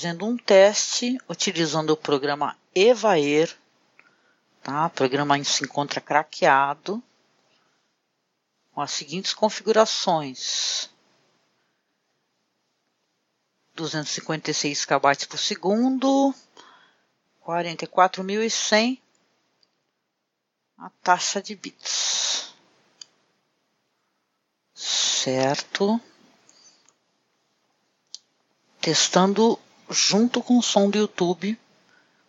fazendo um teste utilizando o programa Evaer, tá? O programa se encontra craqueado com as seguintes configurações: 256 KB por segundo, 44.100 a taxa de bits. Certo. Testando junto com o som do YouTube,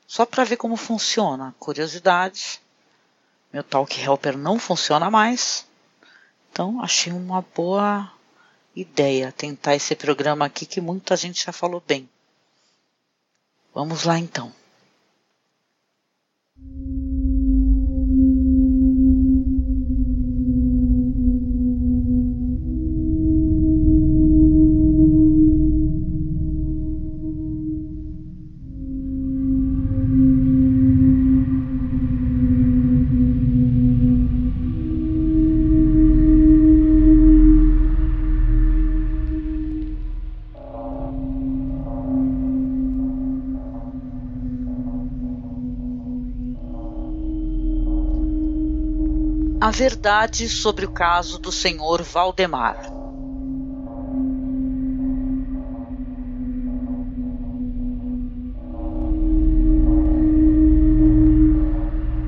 só para ver como funciona. Curiosidade. Meu Talk Helper não funciona mais. Então achei uma boa ideia tentar esse programa aqui que muita gente já falou bem. Vamos lá então. A verdade sobre o caso do senhor Valdemar.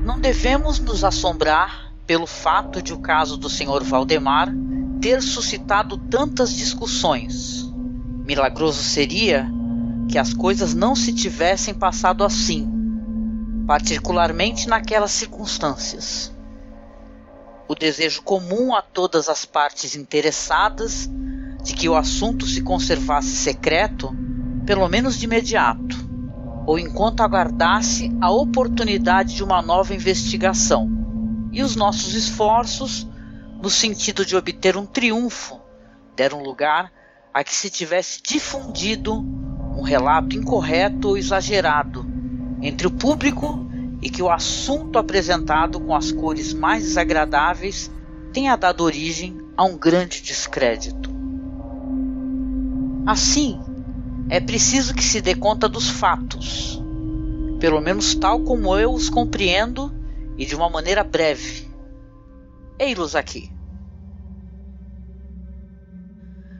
Não devemos nos assombrar pelo fato de o caso do senhor Valdemar ter suscitado tantas discussões. Milagroso seria que as coisas não se tivessem passado assim, particularmente naquelas circunstâncias o desejo comum a todas as partes interessadas de que o assunto se conservasse secreto, pelo menos de imediato, ou enquanto aguardasse a oportunidade de uma nova investigação, e os nossos esforços, no sentido de obter um triunfo, deram lugar a que se tivesse difundido um relato incorreto ou exagerado entre o público e que o assunto apresentado com as cores mais desagradáveis tenha dado origem a um grande descrédito. Assim, é preciso que se dê conta dos fatos, pelo menos tal como eu os compreendo e de uma maneira breve. Ei-los aqui.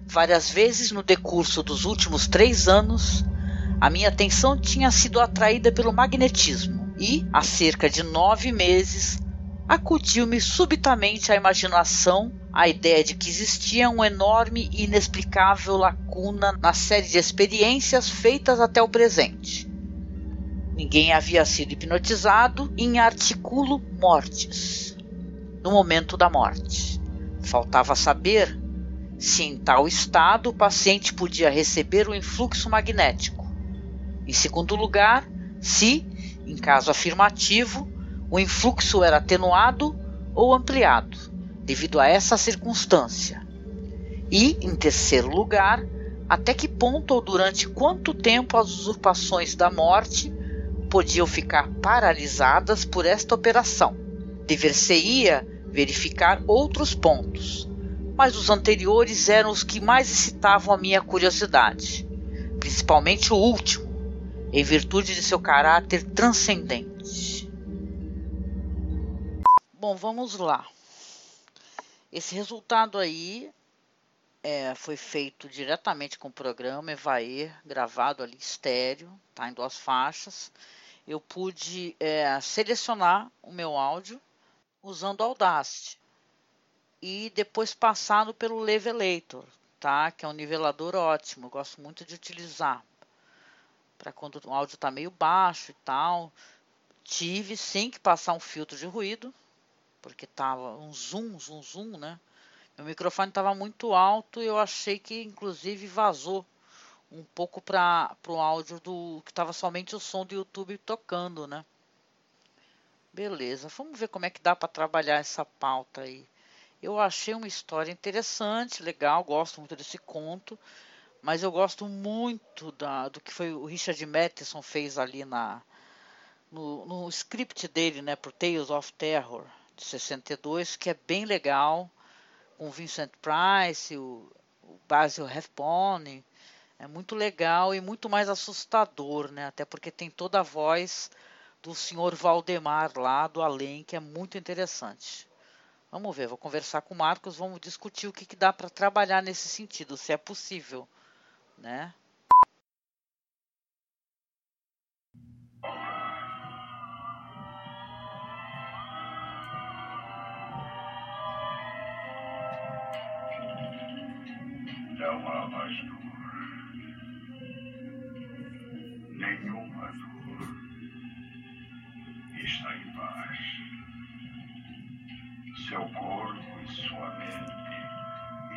Várias vezes no decurso dos últimos três anos, a minha atenção tinha sido atraída pelo magnetismo e, há cerca de nove meses, acudiu-me subitamente à imaginação a ideia de que existia um enorme e inexplicável lacuna na série de experiências feitas até o presente. Ninguém havia sido hipnotizado em articulo mortis no momento da morte. Faltava saber se em tal estado o paciente podia receber o influxo magnético. Em segundo lugar, se, em caso afirmativo, o influxo era atenuado ou ampliado, devido a essa circunstância. E, em terceiro lugar, até que ponto ou durante quanto tempo as usurpações da morte podiam ficar paralisadas por esta operação. Dever-se-ia verificar outros pontos, mas os anteriores eram os que mais excitavam a minha curiosidade, principalmente o último em virtude de seu caráter transcendente. Bom, vamos lá. Esse resultado aí é, foi feito diretamente com o programa Evaer, gravado ali estéreo, tá, em duas faixas. Eu pude é, selecionar o meu áudio usando o Audacity e depois passado pelo Levelator, tá, que é um nivelador ótimo, gosto muito de utilizar para quando o áudio está meio baixo e tal. Tive sim que passar um filtro de ruído, porque tava um zoom, zoom, zoom, né? Meu microfone estava muito alto e eu achei que inclusive vazou um pouco para o áudio do que estava somente o som do YouTube tocando, né? Beleza, vamos ver como é que dá para trabalhar essa pauta aí. Eu achei uma história interessante, legal, gosto muito desse conto mas eu gosto muito da, do que foi o Richard Matheson fez ali na no, no script dele, né, por Tales of Terror de 62, que é bem legal, com Vincent Price, o, o Basil Rathbone, É muito legal e muito mais assustador, né? Até porque tem toda a voz do senhor Valdemar lá do além, que é muito interessante. Vamos ver, vou conversar com o Marcos, vamos discutir o que, que dá para trabalhar nesse sentido, se é possível, né? Não há mais dor. Nenhuma dor. Está em paz. Seu corpo e sua mente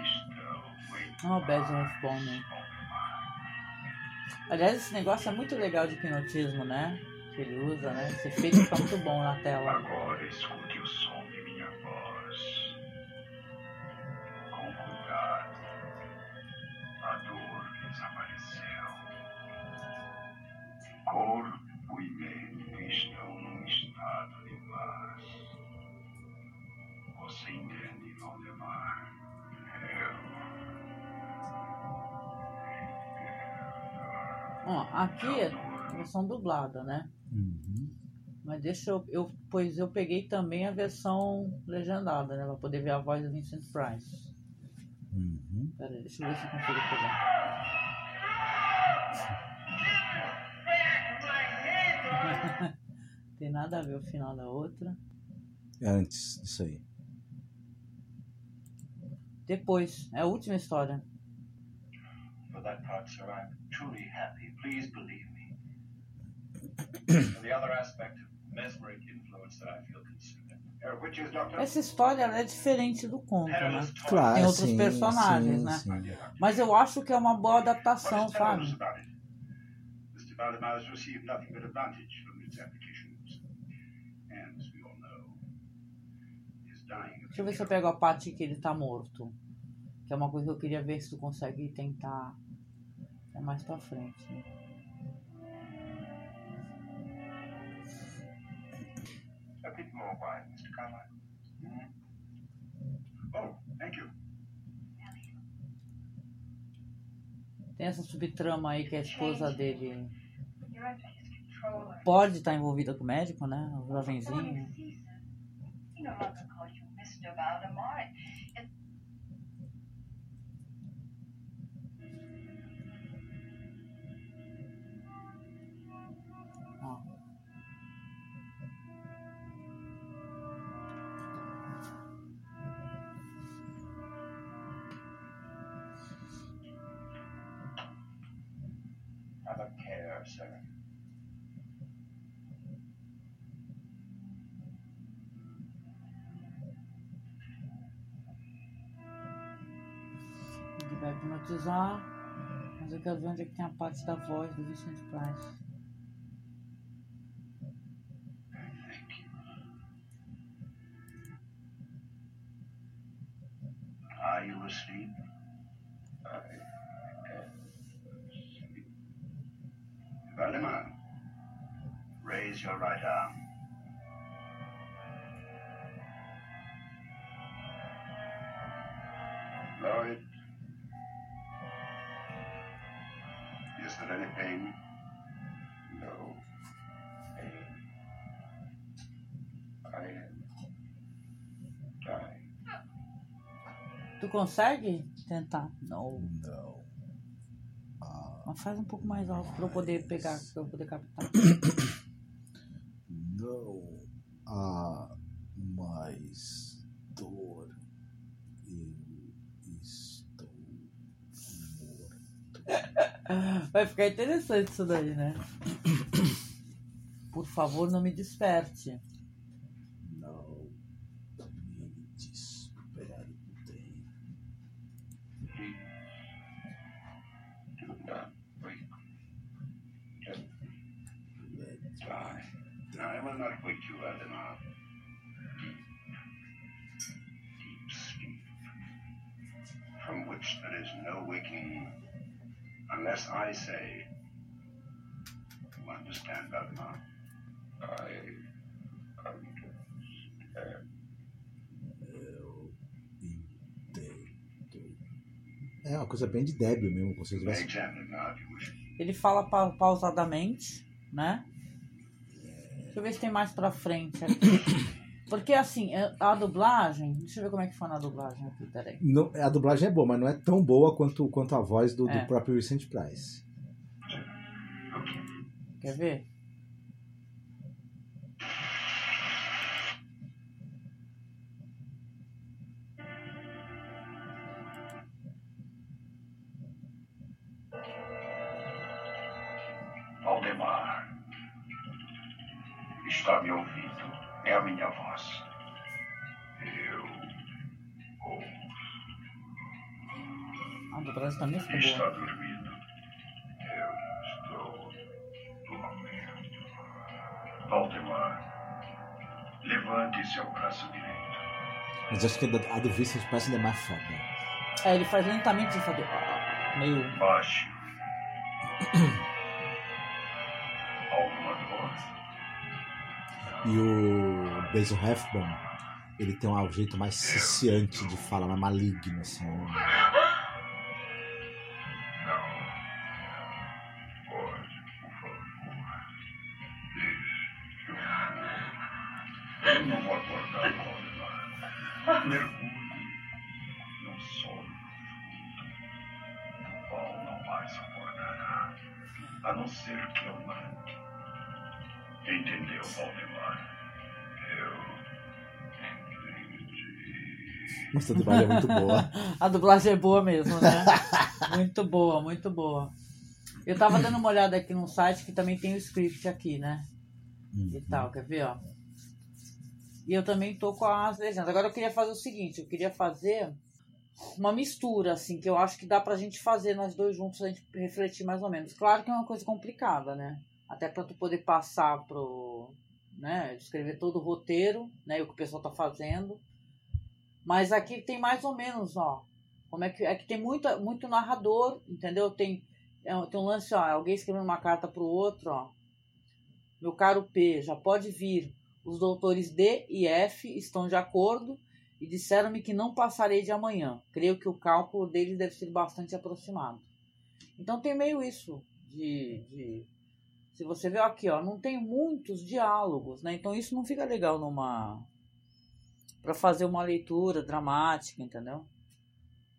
estão em Oh, Bad. Aliás, esse negócio é muito legal de hipnotismo, né? Que ele usa, né? Esse efeito fica muito bom na tela. Agora escute versão dublada, né? Uhum. Mas deixa eu, eu. Pois eu peguei também a versão legendada, né? Pra poder ver a voz do Vincent Price. Uhum. Pera aí, deixa eu ver se eu consigo pegar. Tem nada a ver o final da outra. É Antes disso aí. Depois, é a última história. For that part, sir, I'm truly happy. Please believe me. Essa história ela é diferente do conto, né? Claro, Tem outros sim, personagens, sim, né? sim. Mas eu acho que é uma boa adaptação, sabe? about it? Mr. Valdemar has received nothing but advantage from its applications. And, as we all know, is dying of Deixa eu ver se eu pego a parte que ele tá morto. Que é uma coisa que eu queria ver se tu consegue tentar. É mais pra frente. Né? A bit more wine, Mr. Carlyle. Hmm? Oh, thank you. Tem essa subtrama aí que a esposa dele pode estar envolvida com o médico, né? O jovenzinho. Hipnotizar. Mas eu quero ver onde é que tem a parte da voz do Vicente Price. Are you asleep. Valdemar, raise your right arm. Tu consegue tentar? Não. Não. Mas faz um pouco mais alto pra eu poder pegar, pra eu poder captar. Não há mais dor. Eu estou morto. Vai ficar interessante isso daí, né? Por favor, não me desperte. Die. I will not wake you. Deep, deep sleep, from which there is no waking unless I say. You understand? I understand. É uma coisa bem de débil mesmo, you wish. Ele fala pa- pausadamente, né? Deixa eu ver se tem mais pra frente aqui. Porque assim, a dublagem. Deixa eu ver como é que foi na dublagem aqui, peraí. Não, a dublagem é boa, mas não é tão boa quanto, quanto a voz do, do É. próprio Vicent Price. Quer ver? Minha voz. Eu. ouço. A dublagem também ficou Está boa. dormindo. Eu estou dormindo. Valdemar. Levante seu braço direito. Mas acho que a do, a do Vicent Price ainda mais foda. É, ele faz lentamente isso aqui. Meio. Baixe. E o Basil Rathbone, ele tem um jeito mais ciciante de falar, mais maligno, assim. Dublagem é muito boa. A dublagem é boa mesmo, né? muito boa, muito boa. Eu tava dando uma olhada aqui num site que também tem o script aqui, né? E tal, quer ver, ó? E eu também tô com as legendas. Agora eu queria fazer o seguinte, eu queria fazer uma mistura, assim, que eu acho que dá pra gente fazer nós dois juntos, a gente refletir mais ou menos. Claro que é uma coisa complicada, né? Até pra tu poder passar pro, né, escrever todo o roteiro, né, e o que o pessoal tá fazendo. Mas aqui tem mais ou menos, ó, como é que é que tem muita, muito narrador, entendeu? Tem é, tem um lance, ó, alguém escrevendo uma carta pro outro, ó. Meu caro P, já pode vir. Os doutores D e F estão de acordo e disseram-me que não passarei de amanhã. Creio que o cálculo deles deve ser bastante aproximado. Então tem meio isso de, de se você ver aqui, ó, não tem muitos diálogos, né? Então isso não fica legal numa para fazer uma leitura dramática, entendeu?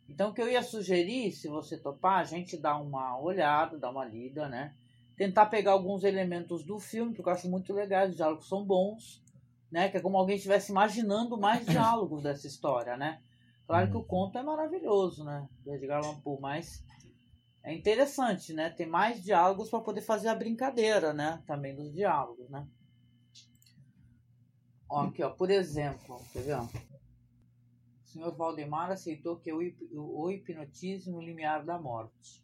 Então o que eu ia sugerir, se você topar, a gente dar uma olhada, dar uma lida, né? Tentar pegar alguns elementos do filme, porque eu acho muito legal, os diálogos são bons, né? Que é como alguém estivesse imaginando mais diálogos dessa história, né? Claro que o conto é maravilhoso, né? Do Edgar Allan Poe, mas é interessante, né? Ter mais diálogos para poder fazer a brincadeira, né? Também dos diálogos, né? Ó, aqui, ó, por exemplo, quer ver? O senhor Valdemar aceitou que o hipnotize no limiar da morte.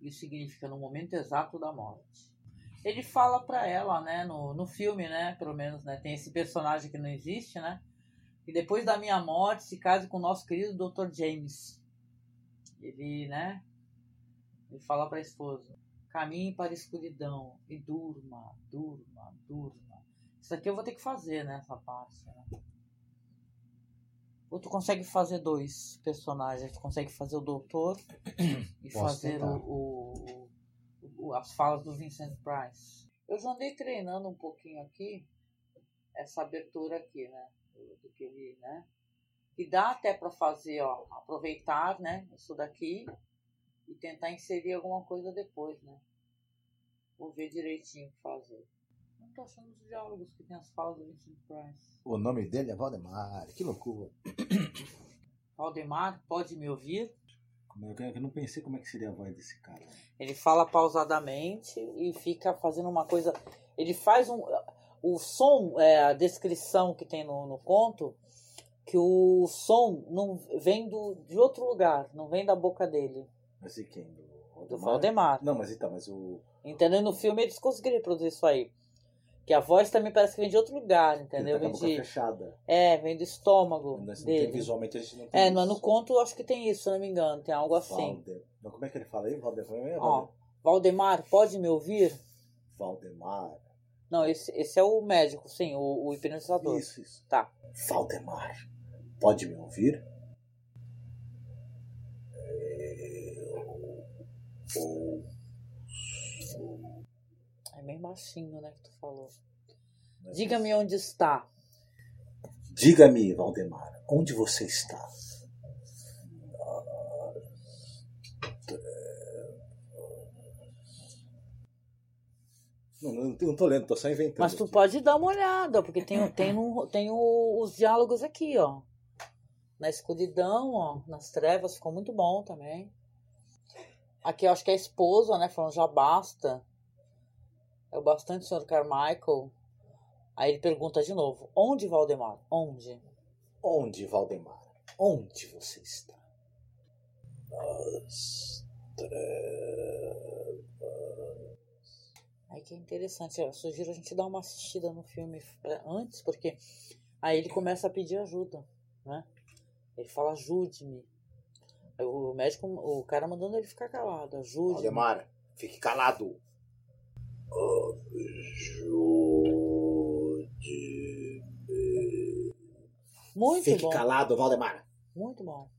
Isso significa no momento exato da morte. Ele fala pra ela, né, no, no filme, né, pelo menos, né, tem esse personagem que não existe, né, e depois da minha morte se case com o nosso querido Dr. James. Ele, né, ele fala pra esposa, caminhe para a escuridão e durma, durma, durma. Isso aqui eu vou ter que fazer, né, essa parte, né. Ou tu consegue fazer dois personagens, tu consegue fazer o doutor e Posso fazer tentar. o, o- o- as falas do Vincent Price. Eu já andei treinando um pouquinho aqui, essa abertura aqui, né? Do do que ele, né? E dá até para fazer, ó, aproveitar, né? Isso daqui e tentar inserir alguma coisa depois, né? Vou ver direitinho o que fazer. Tô achando os diálogos que tem as falas do Vincent Price. O nome dele é Valdemar. Que loucura. Valdemar, pode me ouvir? Eu não pensei como é que seria a voz desse cara. Ele fala pausadamente e fica fazendo uma coisa. Ele faz um. O som, é, a descrição que tem no, no conto, que o som não vem do, de outro lugar, não vem da boca dele, Mas e quem? Do do Valdemar. Não, mas então, mas o. Entendeu? No filme eles conseguiram produzir isso aí. Que a voz também parece que vem de outro lugar, entendeu? Tá Vem de, fechada. é, vem do estômago Mas não tem, dele. visualmente a gente não tem. É, isso. no, conto eu acho que tem isso, se eu não me engano, tem algo assim. Valde- Não, como é que ele fala aí? Valdemar? É Ó, Valdemar, pode me ouvir? Valdemar. Não, esse, esse é o médico, sim, o, o hipnotizador. Isso, isso. Tá. Valdemar. Pode me ouvir? É, É bem baixinho, né, que tu falou. Diga-me onde está. Diga-me, Valdemar, onde você está? Não, não, não tô lendo, tô só inventando. Mas tu aqui. pode dar uma olhada, porque tem, tem, um, tem o- os diálogos aqui, ó. Na escuridão, ó. Nas trevas, ficou muito bom também. Aqui eu acho que é a esposa, né? Falando já basta. É o bastante, senhor Carmichael. Aí ele pergunta de novo: Onde, Valdemar? Onde? Onde, Valdemar? Onde você está? Nas trevas. Aí que é interessante. Eu sugiro a gente dar uma assistida no filme antes, porque aí ele começa a pedir ajuda, né? Ele fala, ajude-me. O médico, o cara mandando ele ficar calado, ajude-me. Valdemar, fique calado. Ajude-me. Muito Fique bom, calado, Valdemar. muito bom.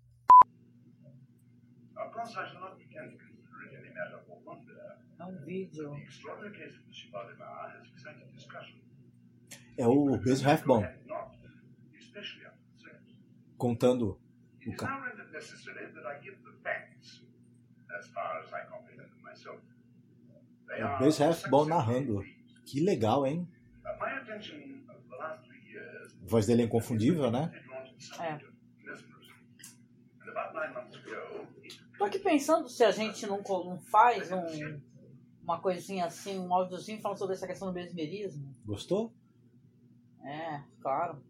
Of course, I shall not begin to consider it any matter for wonder. É um vídeo. Discussion. É o not especially unconcerned. contando o is o Rathbone succinctly narrando. Que legal, hein? A voz dele é inconfundível, né? É. Tô aqui pensando se a gente não, não faz um, uma coisinha assim, um áudiozinho falando sobre essa questão do mesmerismo. Gostou? É, claro.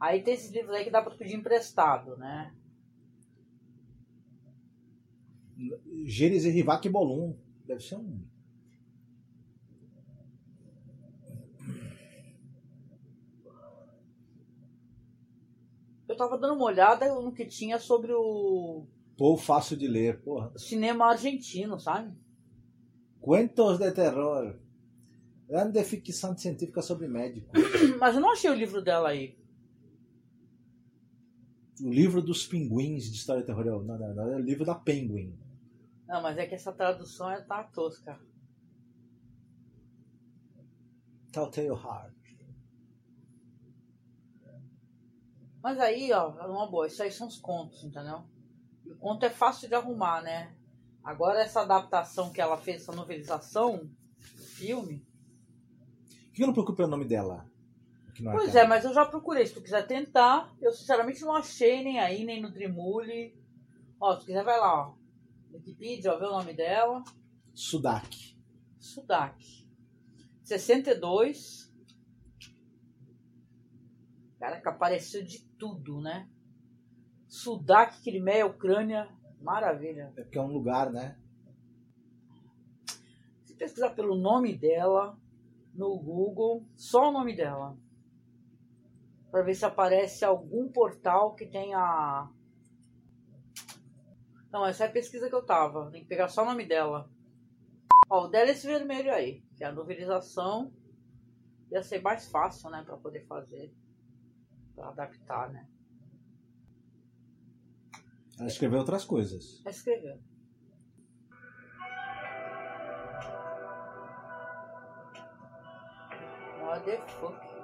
Aí tem esses livros aí que dá pra pedir emprestado, né? Gênesis e Rivac Bolum. Deve ser um. Eu tava dando uma olhada no que tinha sobre o Pô, fácil de ler. Porra. cinema argentino, sabe? Cuentos de terror. Grande ficção científica sobre médico. Mas eu não achei o livro dela aí. O livro dos pinguins de história de terror. Não, não, não, é o livro da Penguin. Não, mas é que essa tradução é tá tosca. Telltale Heart. Mas aí, ó, é uma boa, isso aí são os contos, entendeu? E o conto é fácil de arrumar, né? Agora essa adaptação que ela fez, essa novelização, do filme. Por que eu não procuro pelo nome dela? Que não Pois é, mas eu já procurei. Se tu quiser tentar, eu sinceramente não achei nem aí, nem no Dreamule. Ó, se tu quiser, vai lá, ó. Wikipedia, vê o nome dela. Sudak. Sudak. 62. Cara, que apareceu de tudo, né? Sudak, Crimeia, Ucrânia. Maravilha. É porque é um lugar, né? Se pesquisar pelo nome dela no Google, só o nome dela. Pra ver se aparece algum portal que tenha. Não, essa é a pesquisa que eu tava. Tem que pegar só o nome dela. Ó, o dela é esse vermelho aí, que é a novelização. Ia ser mais fácil, né, pra poder fazer. Pra adaptar, né? Ela escreveu outras coisas. É escrever. What the fuck?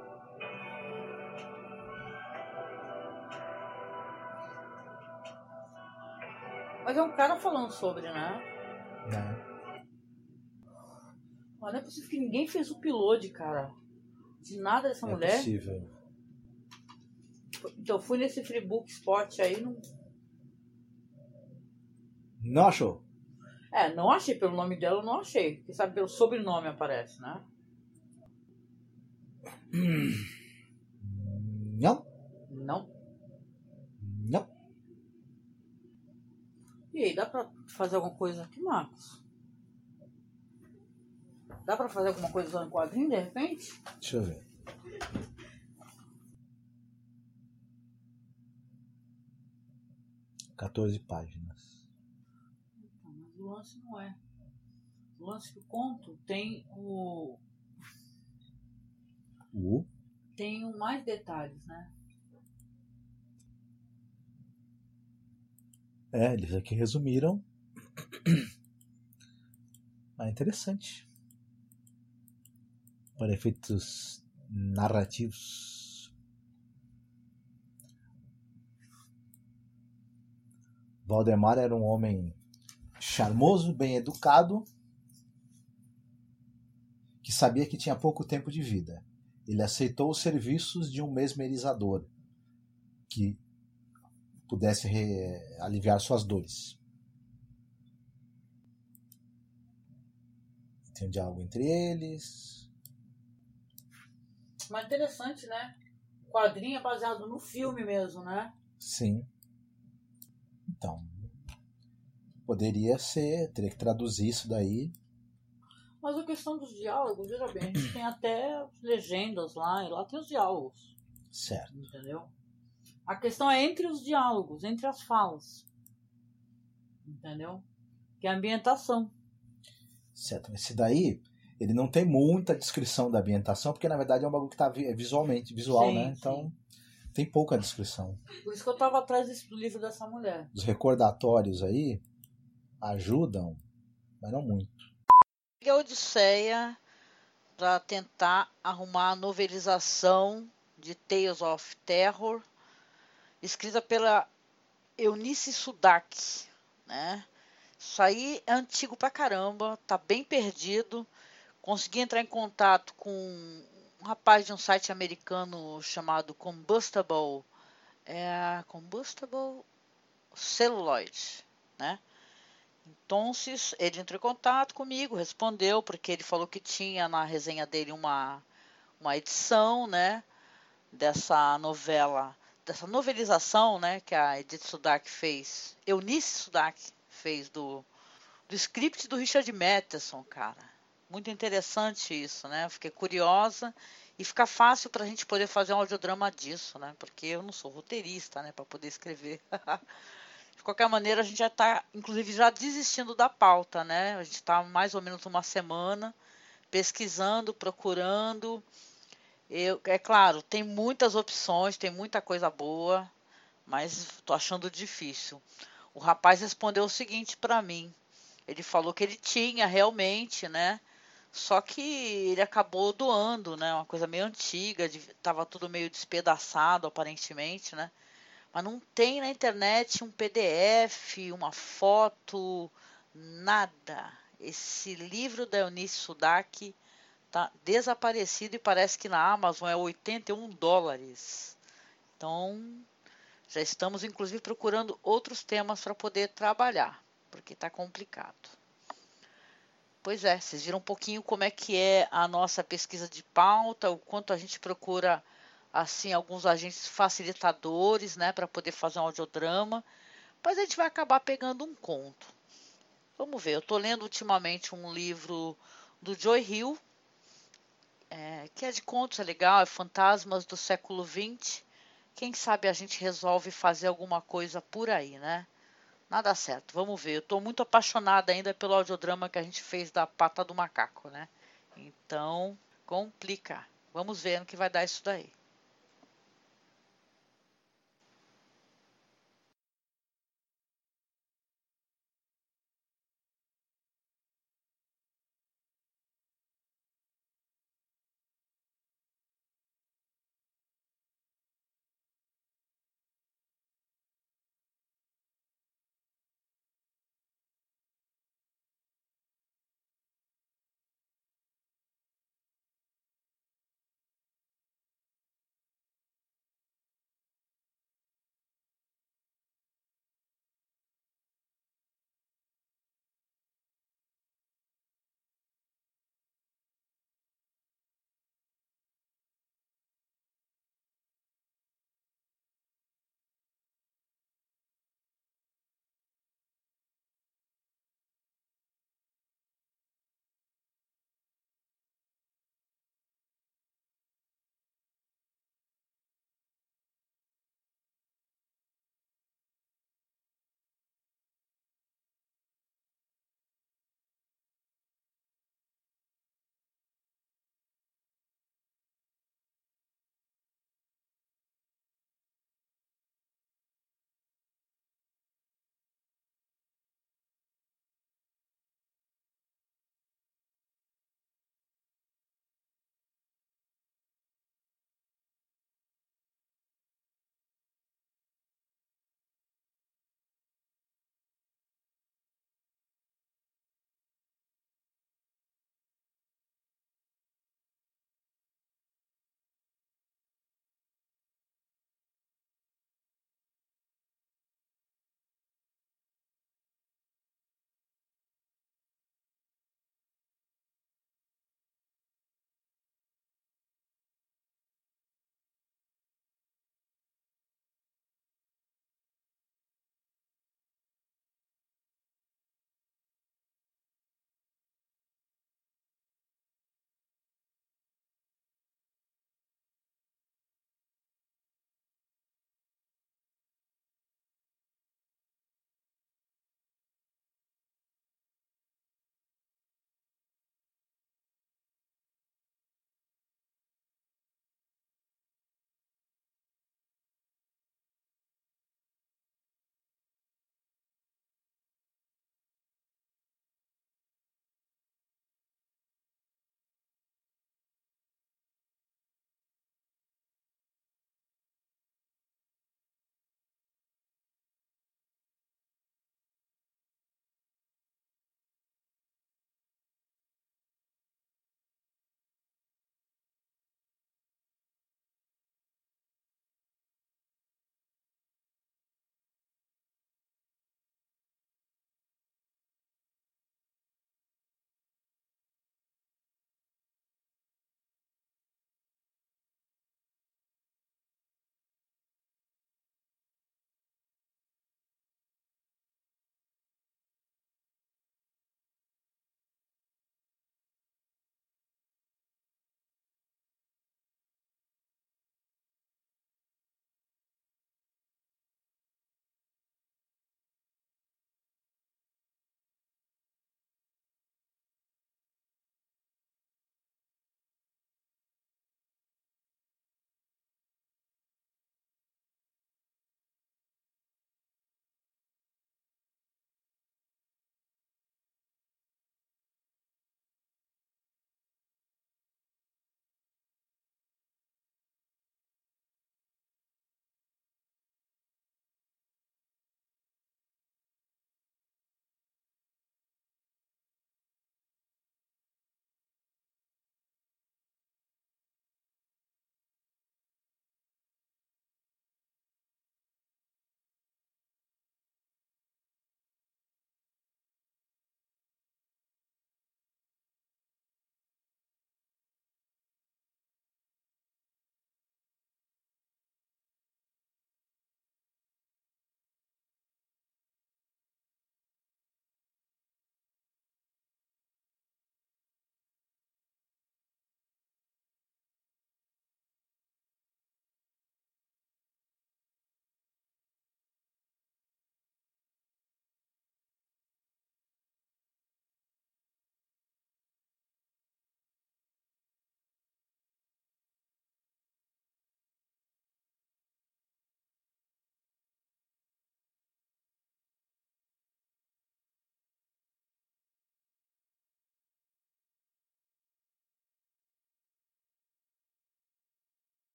Mas é um cara falando sobre, né? Né? Mas não é possível que ninguém fez o piloto, cara. De nada dessa É mulher. possível. Então eu fui nesse Freebook Spot aí, não. Não achou? É, não achei pelo nome dela, eu não achei. Quem sabe pelo sobrenome aparece, né? Não. Não. Não. E aí, dá pra fazer alguma coisa aqui, Marcos? Dá pra fazer alguma coisa usando quadrinho, de repente? Deixa eu ver. Quatorze páginas. Não, mas o lance não é. O lance do conto tem o. U. tem o mais detalhes, né? É, eles aqui resumiram. Ah, interessante. Para efeitos narrativos. Valdemar era um homem charmoso, bem educado, que sabia que tinha pouco tempo de vida. Ele aceitou os serviços de um mesmerizador que pudesse aliviar suas dores. Tem um diálogo entre eles. Mas interessante, né? O quadrinho é baseado no filme mesmo, né? Sim. Então, poderia ser, teria que traduzir isso daí. Mas a questão dos diálogos, veja bem, a gente tem até legendas lá, e lá tem os diálogos. Certo. Entendeu? A questão é entre os diálogos, entre as falas. Entendeu? Que é a ambientação. Certo. Esse daí, ele não tem muita descrição da ambientação, porque na verdade é um bagulho que tá visualmente, visual, Sim, né? Então, sim. tem pouca descrição. Por isso que eu tava atrás desse, do livro dessa mulher. Os recordatórios aí ajudam, mas não muito. a Odisseia para tentar arrumar a novelização de Tales of Terror, escrita pela Eunice Sudak, né? Isso aí é antigo pra caramba, tá bem perdido. Consegui entrar em contato com um rapaz de um site americano chamado Combustible, é, Combustible Celluloid, né? Então, ele entrou em contato comigo, respondeu, porque ele falou que tinha na resenha dele uma, uma edição, né, dessa novela, dessa novelização, né, que a Edith Sudak fez, Eunice Sudak fez do, do script do Richard Matheson, cara. Muito interessante isso, né? Fiquei curiosa e fica fácil para a gente poder fazer um audiodrama disso, né? Porque eu não sou roteirista, né, para poder escrever. De qualquer maneira, a gente já está, inclusive, já desistindo da pauta, né? A gente está mais ou menos uma semana pesquisando, procurando. Eu, é claro, tem muitas opções, tem muita coisa boa, mas estou achando difícil. O rapaz respondeu o seguinte para mim. Ele falou que ele tinha realmente, né? Só que ele acabou doando, né? Uma coisa meio antiga, estava tudo meio despedaçado aparentemente, né? Mas não tem na internet um PDF, uma foto, nada. Esse livro da Eunice Sudak tá desaparecido e parece que na Amazon é 81 dólares. Então, já estamos inclusive procurando outros temas para poder trabalhar, porque está complicado. Pois é, vocês viram um pouquinho como é que é a nossa pesquisa de pauta, o quanto a gente procura assim alguns agentes facilitadores, né, para poder fazer um audiodrama, mas a gente vai acabar pegando um conto. Vamos ver, eu estou lendo ultimamente um livro do Joy Hill, que é de contos, é legal, é Fantasmas do século XX. Quem sabe a gente resolve fazer alguma coisa por aí, né? Nada certo, vamos ver. Eu estou muito apaixonada ainda pelo audiodrama que a gente fez da Pata do Macaco, né? Então, complica. Vamos ver no que vai dar isso daí.